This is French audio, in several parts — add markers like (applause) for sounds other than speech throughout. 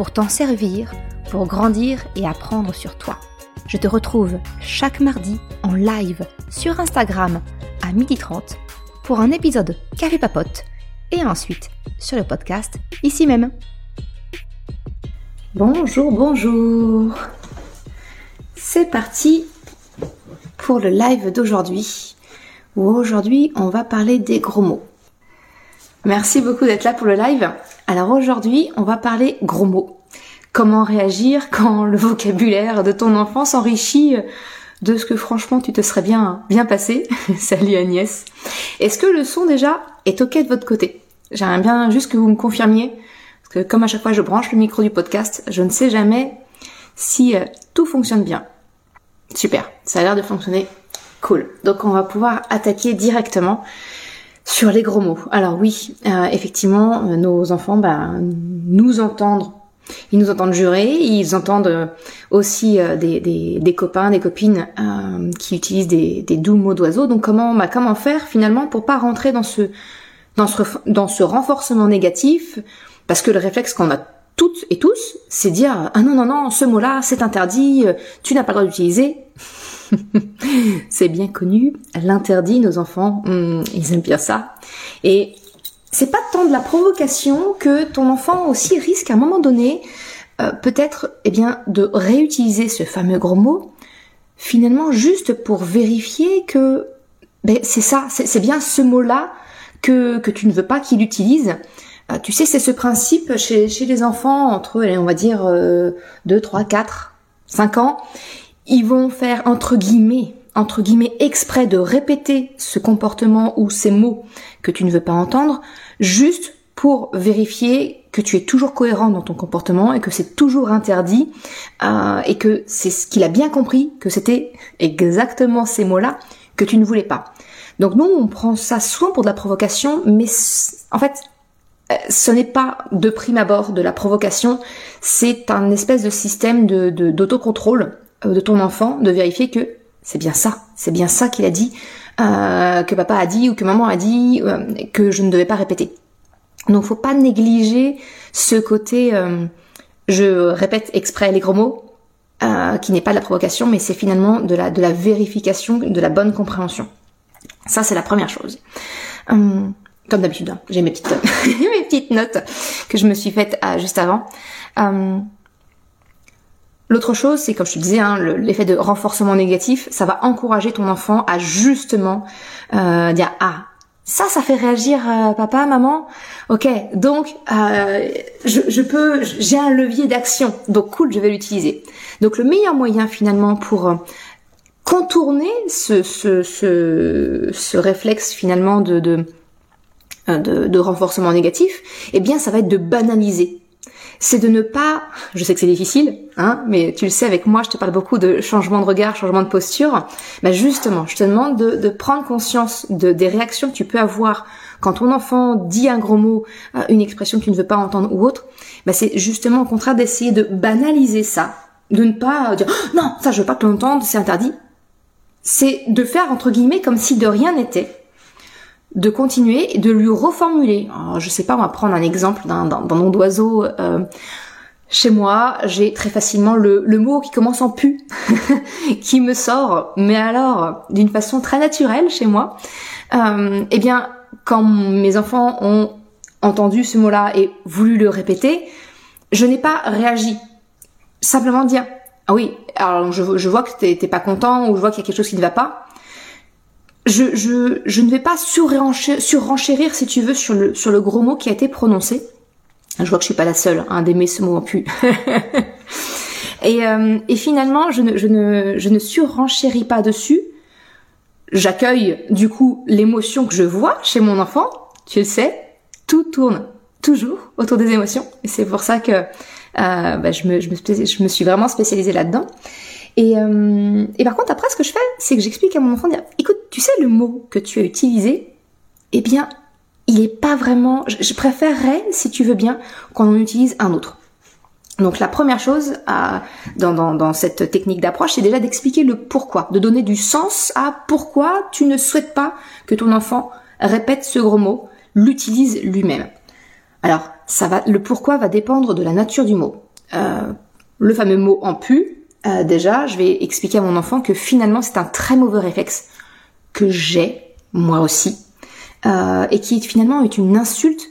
pour t'en servir, pour grandir et apprendre sur toi. Je te retrouve chaque mardi en live sur Instagram à 12h30 pour un épisode Café Papote et ensuite sur le podcast ici même. Bonjour, bonjour. C'est parti pour le live d'aujourd'hui où aujourd'hui on va parler des gros mots. Merci beaucoup d'être là pour le live. Alors aujourd'hui on va parler gros mots. Comment réagir quand le vocabulaire de ton enfant s'enrichit de ce que franchement tu te serais bien bien passé. (laughs) Salut Agnès. Est-ce que le son déjà est ok de votre côté? J'aimerais bien juste que vous me confirmiez parce que comme à chaque fois je branche le micro du podcast, je ne sais jamais si euh, tout fonctionne bien. Super, ça a l'air de fonctionner cool. Donc on va pouvoir attaquer directement sur les gros mots. Alors oui, euh, effectivement, euh, nos enfants bah, nous entendent. Ils nous entendent jurer, ils entendent euh, aussi des, des, copains, des copines qui utilisent des, des doux mots d'oiseau. Donc comment, bah, comment faire finalement pour pas rentrer dans ce, dans ce, dans ce renforcement négatif? Parce que le réflexe qu'on a toutes et tous, c'est dire ah non non non, ce mot-là c'est interdit, tu n'as pas le droit d'utiliser. (laughs) c'est bien connu, l'interdit, nos enfants, hmm, ils aiment bien ça. Et c'est pas tant de la provocation que ton enfant aussi risque à un moment donné, euh, peut-être, eh bien, de réutiliser ce fameux gros mot, finalement juste pour vérifier que ben, c'est ça, c'est bien ce mot-là que, tu ne veux pas qu'il utilise. Euh, tu sais, c'est ce principe chez, chez les enfants entre, on va dire, 2, 3, 4, 5 ans ils vont faire entre guillemets, entre guillemets exprès de répéter ce comportement ou ces mots que tu ne veux pas entendre, juste pour vérifier que tu es toujours cohérent dans ton comportement et que c'est toujours interdit euh, et que c'est ce qu'il a bien compris que c'était exactement ces mots-là que tu ne voulais pas. Donc nous on prend ça souvent pour de la provocation, mais en fait euh, ce n'est pas de prime abord de la provocation, c'est un espèce de système d'autocontrôle de ton enfant de vérifier que c'est bien ça, c'est bien ça qu'il a dit, euh, que papa a dit ou que maman a dit, euh, que je ne devais pas répéter. Donc faut pas négliger ce côté je répète exprès les gros mots, qui n'est pas de la provocation, mais c'est finalement de la, de la vérification, de la bonne compréhension. Ça c'est la première chose. Comme d'habitude, hein, j'ai mes petites, (laughs) mes petites notes que je me suis faites juste avant. L'autre chose, c'est comme je te disais, hein, l'effet de renforcement négatif, ça va encourager ton enfant à justement euh, dire ah ça, ça fait réagir euh, papa, maman. Ok, donc euh, je, peux, j'ai un levier d'action, donc cool, je vais l'utiliser. Donc le meilleur moyen finalement pour contourner ce, ce, ce, ce réflexe finalement de, de, de, de renforcement négatif, eh bien ça va être de banaliser c'est de ne pas, je sais que c'est difficile, hein, mais tu le sais avec moi, je te parle beaucoup de changement de regard, changement de posture. Bah justement, je te demande de, prendre conscience de, des réactions que tu peux avoir quand ton enfant dit un gros mot, euh, une expression que tu ne veux pas entendre ou autre. Bah c'est justement au contraire d'essayer de banaliser ça, de ne pas dire oh, non, ça je veux pas que l'entende, c'est interdit. C'est de faire entre guillemets comme si de rien n'était de continuer et de lui reformuler. Je sais pas, on va prendre un exemple d'un nom d'oiseau. Euh, chez moi, j'ai très facilement le, mot qui commence en pu, (laughs) qui me sort, mais alors d'une façon très naturelle chez moi. Euh, eh bien, quand mes enfants ont entendu ce mot-là et voulu le répéter, je n'ai pas réagi. Simplement dire, ah oui, alors je, je vois que t'es pas content ou je vois qu'il y a quelque chose qui ne va pas je, ne vais pas surrenchérir, si tu veux, sur le, gros mot qui a été prononcé. Je vois que je suis pas la seule hein, d'aimer ce mot en pu. (laughs) et, euh, et finalement, je ne, je, ne, je ne surrenchéris pas dessus. J'accueille du coup l'émotion que je vois chez mon enfant. Tu le sais, tout tourne toujours autour des émotions. Et c'est pour ça que bah, je, me, je me suis vraiment spécialisée là-dedans. Et, euh, et, par contre, après, ce que je fais, c'est que j'explique à mon enfant, écoute, tu sais, le mot que tu as utilisé, eh bien, il est pas vraiment. Je, préférerais, si tu veux bien, qu'on en utilise un autre. Donc la première chose dans, cette technique d'approche, c'est déjà d'expliquer le pourquoi, de donner du sens à pourquoi tu ne souhaites pas que ton enfant répète ce gros mot, l'utilise lui-même. Alors, ça va, le pourquoi va dépendre de la nature du mot. Euh, le fameux mot en pu, euh, déjà, je vais expliquer à mon enfant que finalement c'est un très mauvais réflexe que j'ai, moi aussi, euh, et qui finalement est une insulte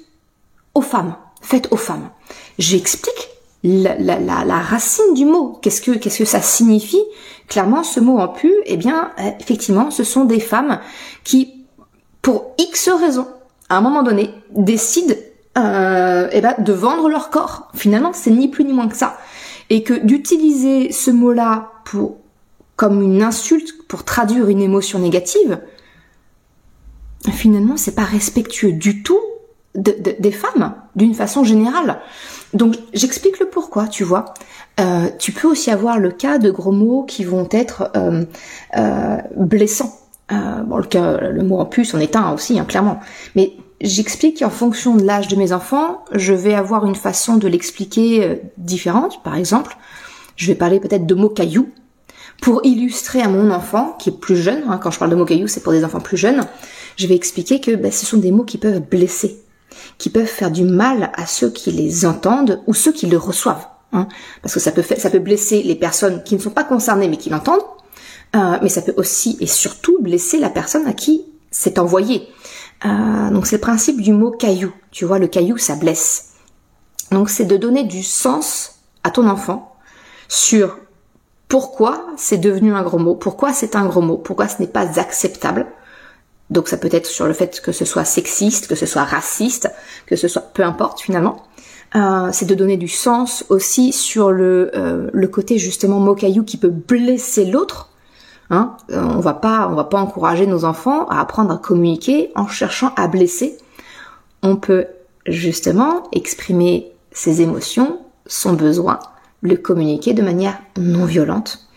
aux femmes, faite aux femmes. J'explique la, racine du mot. Qu'est-ce que ça signifie? Clairement, ce mot en pu, eh bien, euh, effectivement, ce sont des femmes qui, pour X raisons, à un moment donné, décident eh ben, de vendre leur corps. Finalement, c'est ni plus ni moins que ça et que d'utiliser ce mot-là pour comme une insulte pour traduire une émotion négative, finalement, c'est pas respectueux du tout des femmes, d'une façon générale. Donc, j'explique le pourquoi, tu vois. Euh, tu peux aussi avoir le cas de gros mots qui vont être euh, euh, blessants. bon, le, mot en plus en est un aussi, hein, clairement. Mais J'explique qu'en fonction de l'âge de mes enfants, je vais avoir une façon de l'expliquer euh, différente. Par exemple, je vais parler peut-être de mots cailloux pour illustrer à mon enfant qui est plus jeune. Hein, quand je parle de mots cailloux, c'est pour des enfants plus jeunes. Je vais expliquer que ben, ce sont des mots qui peuvent blesser, qui peuvent faire du mal à ceux qui les entendent ou ceux qui le reçoivent. Hein, parce que ça peut, ça peut blesser les personnes qui ne sont pas concernées mais qui l'entendent, euh, mais ça peut aussi et surtout blesser la personne à qui c'est envoyé. Euh, donc c'est le principe du mot caillou. Tu vois, le caillou, ça blesse. Donc c'est de donner du sens à ton enfant sur pourquoi c'est devenu un gros mot, pourquoi c'est un gros mot, pourquoi ce n'est pas acceptable. Donc ça peut être sur le fait que ce soit sexiste, que ce soit raciste, que ce soit peu importe finalement. Euh, c'est de donner du sens aussi sur euh, le côté justement mot caillou qui peut blesser l'autre Hein euh, on va pas, on va pas encourager nos enfants à apprendre à communiquer en cherchant à blesser. On peut justement exprimer ses émotions, son besoin, le communiquer de manière non violente.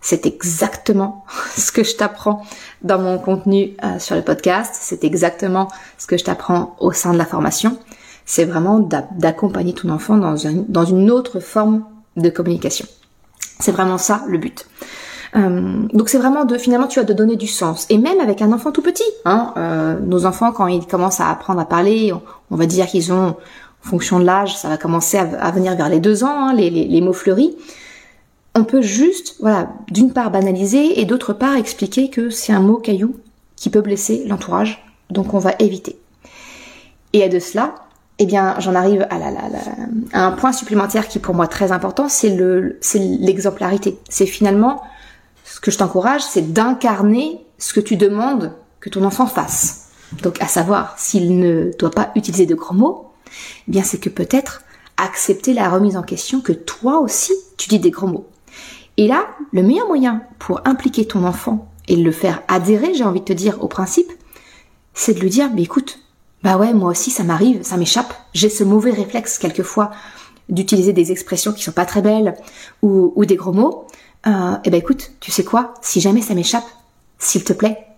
C'est exactement (laughs) ce que je t'apprends dans mon contenu euh, sur le podcast. C'est exactement ce que je t'apprends au sein de la formation. C'est vraiment d'accompagner ton enfant dans, dans une autre forme de communication. C'est vraiment ça le but. Euh, donc c'est vraiment de finalement tu as de donner du sens et même avec un enfant tout petit. Hein, euh, nos enfants quand ils commencent à apprendre à parler, on, va dire qu'ils ont en fonction de l'âge, ça va commencer à, venir vers les deux ans, hein, les, les, mots fleuris. On peut juste, voilà, d'une part banaliser et d'autre part expliquer que c'est un mot caillou qui peut blesser l'entourage, donc on va éviter. Et à de cela, eh bien, j'en arrive à, la, la, à, un point supplémentaire qui est pour moi très important, c'est le, c'est l'exemplarité. C'est finalement ce que je t'encourage, c'est d'incarner ce que tu demandes que ton enfant fasse. Donc, à savoir, s'il ne doit pas utiliser de gros mots, eh bien, c'est que peut-être accepter la remise en question que toi aussi, tu dis des gros mots. Et là, le meilleur moyen pour impliquer ton enfant et le faire adhérer, j'ai envie de te dire, au principe, c'est de lui dire, mais écoute, bah ouais, moi aussi, ça m'arrive, ça m'échappe. J'ai ce mauvais réflexe, quelquefois, d'utiliser des expressions qui sont pas très belles ou, ou des gros mots euh, eh ben écoute, tu sais quoi, si jamais ça m'échappe, s'il te plaît,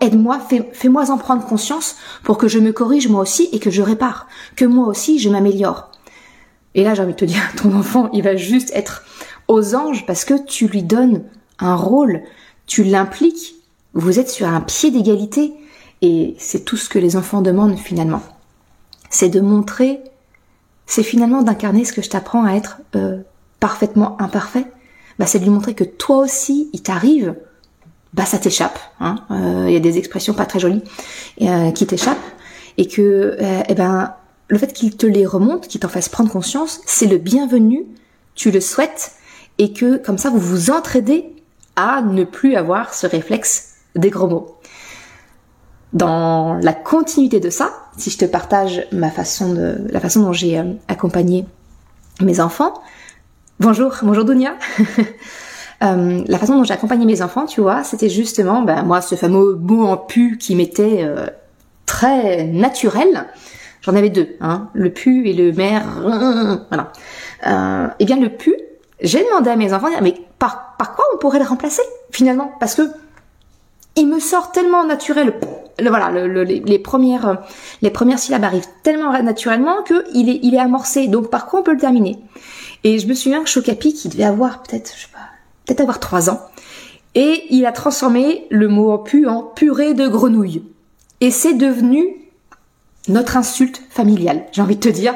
aide-moi, fais-moi en prendre conscience pour que je me corrige moi aussi et que je répare, que moi aussi je m'améliore. Et là, j'ai envie de te dire, (laughs) ton enfant, il va juste être aux anges parce que tu lui donnes un rôle, tu l'impliques, vous êtes sur un pied d'égalité et c'est tout ce que les enfants demandent finalement. C'est de montrer, c'est finalement d'incarner ce que je t'apprends à être euh, parfaitement imparfait, bah, c'est de lui montrer que toi aussi, il t'arrive, bah ça t'échappe. Hein. Euh, il y a des expressions pas très jolies euh, qui t'échappent et que, euh, eh ben, le fait qu'il te les remonte, qu'il t'en fasse prendre conscience, c'est le bienvenu. Tu le souhaites et que comme ça vous vous entraidez à ne plus avoir ce réflexe des gros mots. Dans la continuité de ça, si je te partage ma façon de, la façon dont j'ai accompagné mes enfants, Bonjour, bonjour Dunia. (laughs) Euh, la façon dont j'ai accompagné mes enfants, tu vois, c'était justement, ben, moi, ce fameux mot en pu qui m'était euh, très naturel. J'en avais deux, hein, le pu et le mer. Voilà. Euh, eh bien le pu, j'ai demandé à mes enfants, mais par, par quoi on pourrait le remplacer finalement? Parce que il me sort tellement naturel. Voilà, le, les, premières les premières syllabes arrivent tellement naturellement que il est il est amorcé. Donc par quoi on peut le terminer? Et je me souviens que Chocapi, qui devait avoir peut-être je peut-être avoir trois ans, et il a transformé le mot pu en purée de grenouille. Et c'est devenu notre insulte familiale. J'ai envie de te dire,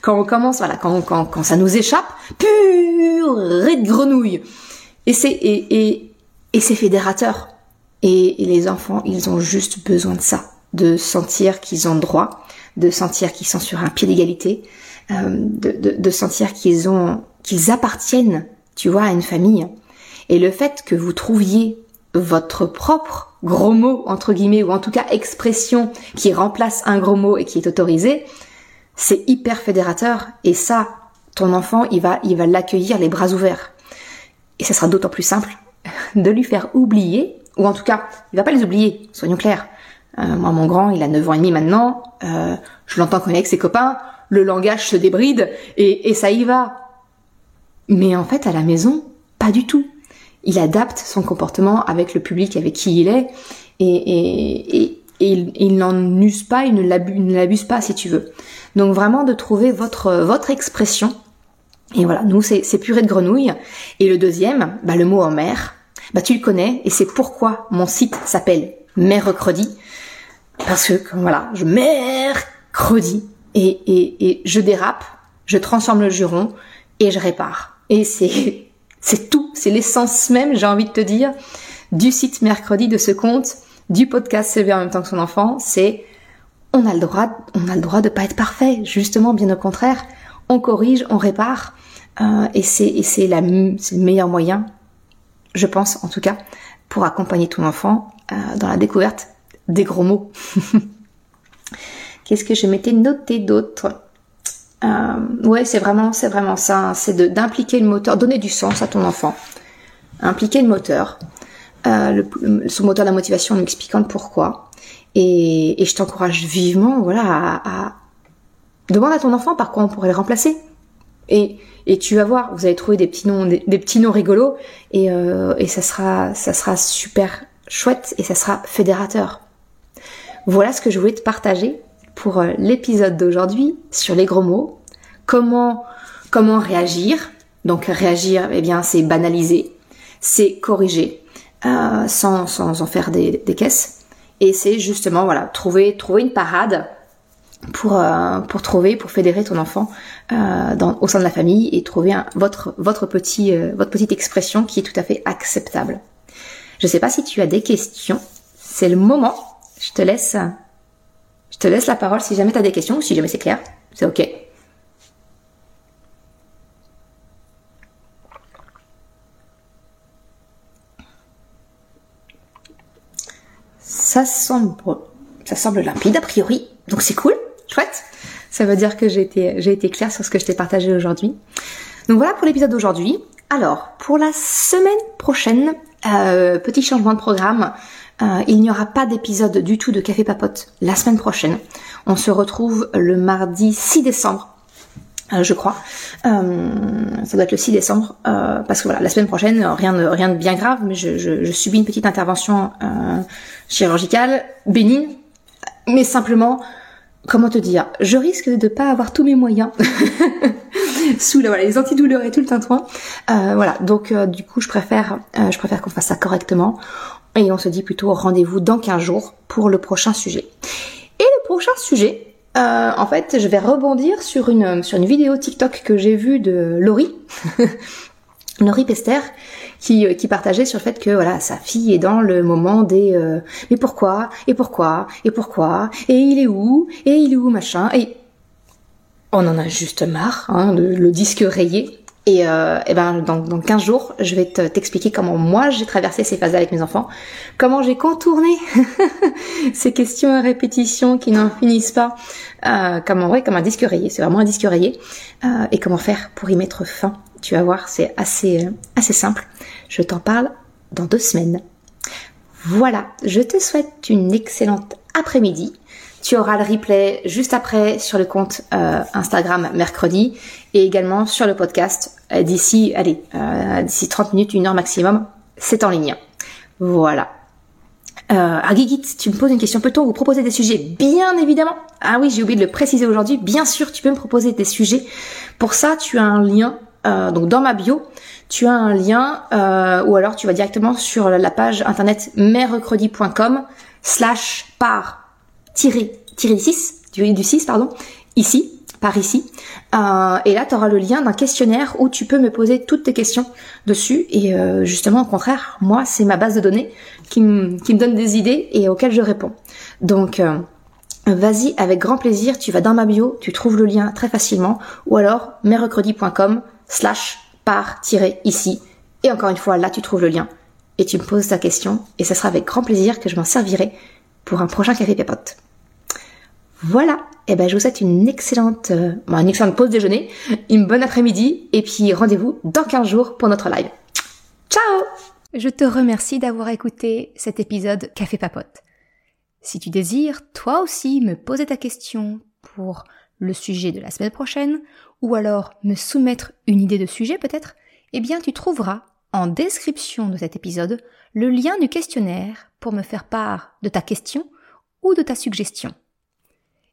quand on commence, voilà, quand, quand, quand ça nous échappe, purée de grenouille. Et c'est et, et, et c'est fédérateur. Et, les enfants, ils ont juste besoin de ça, de sentir qu'ils ont droit, de sentir qu'ils sont sur un pied d'égalité, euh, de, de, de, sentir qu'ils ont, qu'ils appartiennent, tu vois, à une famille. Et le fait que vous trouviez votre propre gros mot, entre guillemets, ou en tout cas expression qui remplace un gros mot et qui est autorisé, c'est hyper fédérateur. Et ça, ton enfant, il va, il va l'accueillir les bras ouverts. Et ça sera d'autant plus simple (laughs) de lui faire oublier ou en tout cas, il va pas les oublier, soyons clairs. Euh, moi, mon grand, il a 9 ans et demi maintenant, euh, je l'entends quand avec ses copains, le langage se débride, et, et ça y va. Mais en fait, à la maison, pas du tout. Il adapte son comportement avec le public avec qui il est, et, et, et, il, n'en use pas, il ne l'abuse pas, si tu veux. Donc vraiment de trouver votre, votre expression. Et voilà, nous, c'est purée de grenouille. Et le deuxième, bah, le mot en mer, bah tu le connais et c'est pourquoi mon site s'appelle Mercredi. Parce que voilà, je mercredi. Et, et, je dérape, je transforme le juron et je répare. Et (laughs) c'est tout, c'est l'essence même, j'ai envie de te dire, du site mercredi de ce compte, du podcast S'élever en même temps que son enfant, c'est on a le droit, on a le droit de pas être parfait, justement, bien au contraire, on corrige, on répare, euh, et c'est c'est le meilleur moyen je pense en tout cas, pour accompagner ton enfant euh, dans la découverte des gros mots. (laughs) Qu'est-ce que je m'étais noté d'autre? Euh, Ouais, c'est vraiment, c'est vraiment ça. Hein. c'est d'impliquer le moteur, donner du sens à ton enfant, impliquer le moteur, euh, son moteur de la motivation en expliquant le pourquoi. Et, je t'encourage vivement, voilà, à, à demande à ton enfant par quoi on pourrait le remplacer. Et tu vas voir, vous allez trouver des petits noms, des, petits noms rigolos, et, euh, et ça sera, ça sera super chouette et ça sera fédérateur. Voilà ce que je voulais te partager pour euh, l'épisode d'aujourd'hui sur les gros mots. Comment, comment réagir Donc réagir, eh bien, c'est banaliser, c'est corriger, euh, sans, sans en faire des, des caisses. Et c'est justement, voilà, trouver, trouver une parade pour, euh, pour trouver, pour fédérer ton enfant euh, dans, au sein de la famille et trouver un, votre, votre, petit, euh, votre petite expression qui est tout à fait acceptable. Je sais pas si tu as des questions, c'est le moment. Je te laisse, je te laisse la parole si jamais tu as des questions ou si jamais c'est clair, c'est ok. Ça semble, ça semble limpide a priori, donc c'est cool. Chouette. Ça veut dire que j'ai été, j'ai été claire sur ce que je t'ai partagé aujourd'hui. Donc voilà pour l'épisode d'aujourd'hui. Alors, pour la semaine prochaine, euh, petit changement de programme. Euh, il n'y aura pas d'épisode du tout de Café Papote la semaine prochaine. On se retrouve le mardi 6 décembre, euh, je crois. Ça doit être le 6 décembre, parce que voilà, la semaine prochaine, rien de, rien de bien grave, mais je, je, je subis une petite intervention chirurgicale, bénigne, mais simplement comment te dire, je risque de pas avoir tous mes moyens (laughs) sous voilà, les antidouleurs et tout le tintouin. Euh, voilà, donc euh, du coup, je préfère, euh, je préfère qu'on fasse ça correctement. Et on se dit plutôt rendez-vous dans 15 jours pour le prochain sujet. Et le prochain sujet, en fait, je vais rebondir sur une sur une vidéo TikTok que j'ai vue de Laurie. (laughs) Laurie Pester qui, euh, qui partageait sur le fait que voilà sa fille est dans le moment des euh, mais pourquoi? Et pourquoi? Et pourquoi? Et il est où? Et il est où? Machin et on en a juste marre hein, le disque rayé. Et, euh, et ben dans, dans 15 jours, je vais t'expliquer comment moi j'ai traversé ces phases avec mes enfants, comment j'ai contourné (laughs) ces questions à répétition qui n'en finissent pas, euh, ouais, comme un disque rayé, c'est vraiment un disque rayé, euh, et comment faire pour y mettre fin. Tu vas voir, c'est assez euh, assez simple. Je t'en parle dans deux semaines. Voilà, je te souhaite une excellente après-midi. Tu auras le replay juste après sur le compte euh, Instagram mercredi et également sur le podcast euh, d'ici, allez, d'ici 30 minutes, une heure maximum. C'est en ligne. Voilà. Ah Guigui, tu me poses une question. Peut-on vous proposer des sujets? Bien évidemment. Ah oui, j'ai oublié de le préciser aujourd'hui. Bien sûr, tu peux me proposer des sujets. Pour ça, tu as un lien. Euh, donc dans ma bio, tu as un lien euh, ou alors tu vas directement sur la page internet mercredi.com slash par tiré tiré 6 du, du 6 pardon ici par ici. Euh, et là, tu auras le lien d'un questionnaire où tu peux me poser toutes tes questions dessus. Et justement, au contraire, moi, c'est ma base de données qui, me donne des idées et auxquelles je réponds. Donc, vas-y, avec grand plaisir, tu vas dans ma bio, tu trouves le lien très facilement. Ou alors, mercredi.com slash par-ici. Et encore une fois, là, tu trouves le lien. Et tu me poses ta question. Et ce sera avec grand plaisir que je m'en servirai pour un prochain café pépote. Voilà, et eh ben je vous souhaite une excellente, euh, une excellente pause déjeuner, une bonne après-midi, et puis rendez-vous dans 15 jours pour notre live. Ciao Je te remercie d'avoir écouté cet épisode Café Papote. Si tu désires, toi aussi, me poser ta question pour le sujet de la semaine prochaine, ou alors me soumettre une idée de sujet peut-être, eh bien tu trouveras en description de cet épisode le lien du questionnaire pour me faire part de ta question ou de ta suggestion.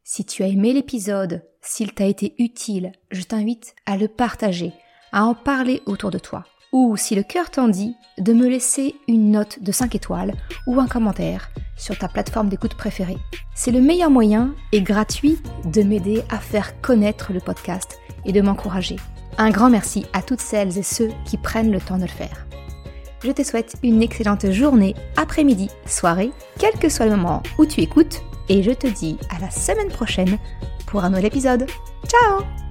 Si tu as aimé l'épisode, s'il t'a été utile, je t'invite à le partager, à en parler autour de toi. Ou si le cœur t'en dit, de me laisser une note de 5 étoiles ou un commentaire sur ta plateforme d'écoute préférée. C'est le meilleur moyen et gratuit de m'aider à faire connaître le podcast et de m'encourager. Un grand merci à toutes celles et ceux qui prennent le temps de le faire. Je te souhaite une excellente journée, après-midi, soirée, quel que soit le moment où tu écoutes et je te dis à la semaine prochaine pour un nouvel épisode. Ciao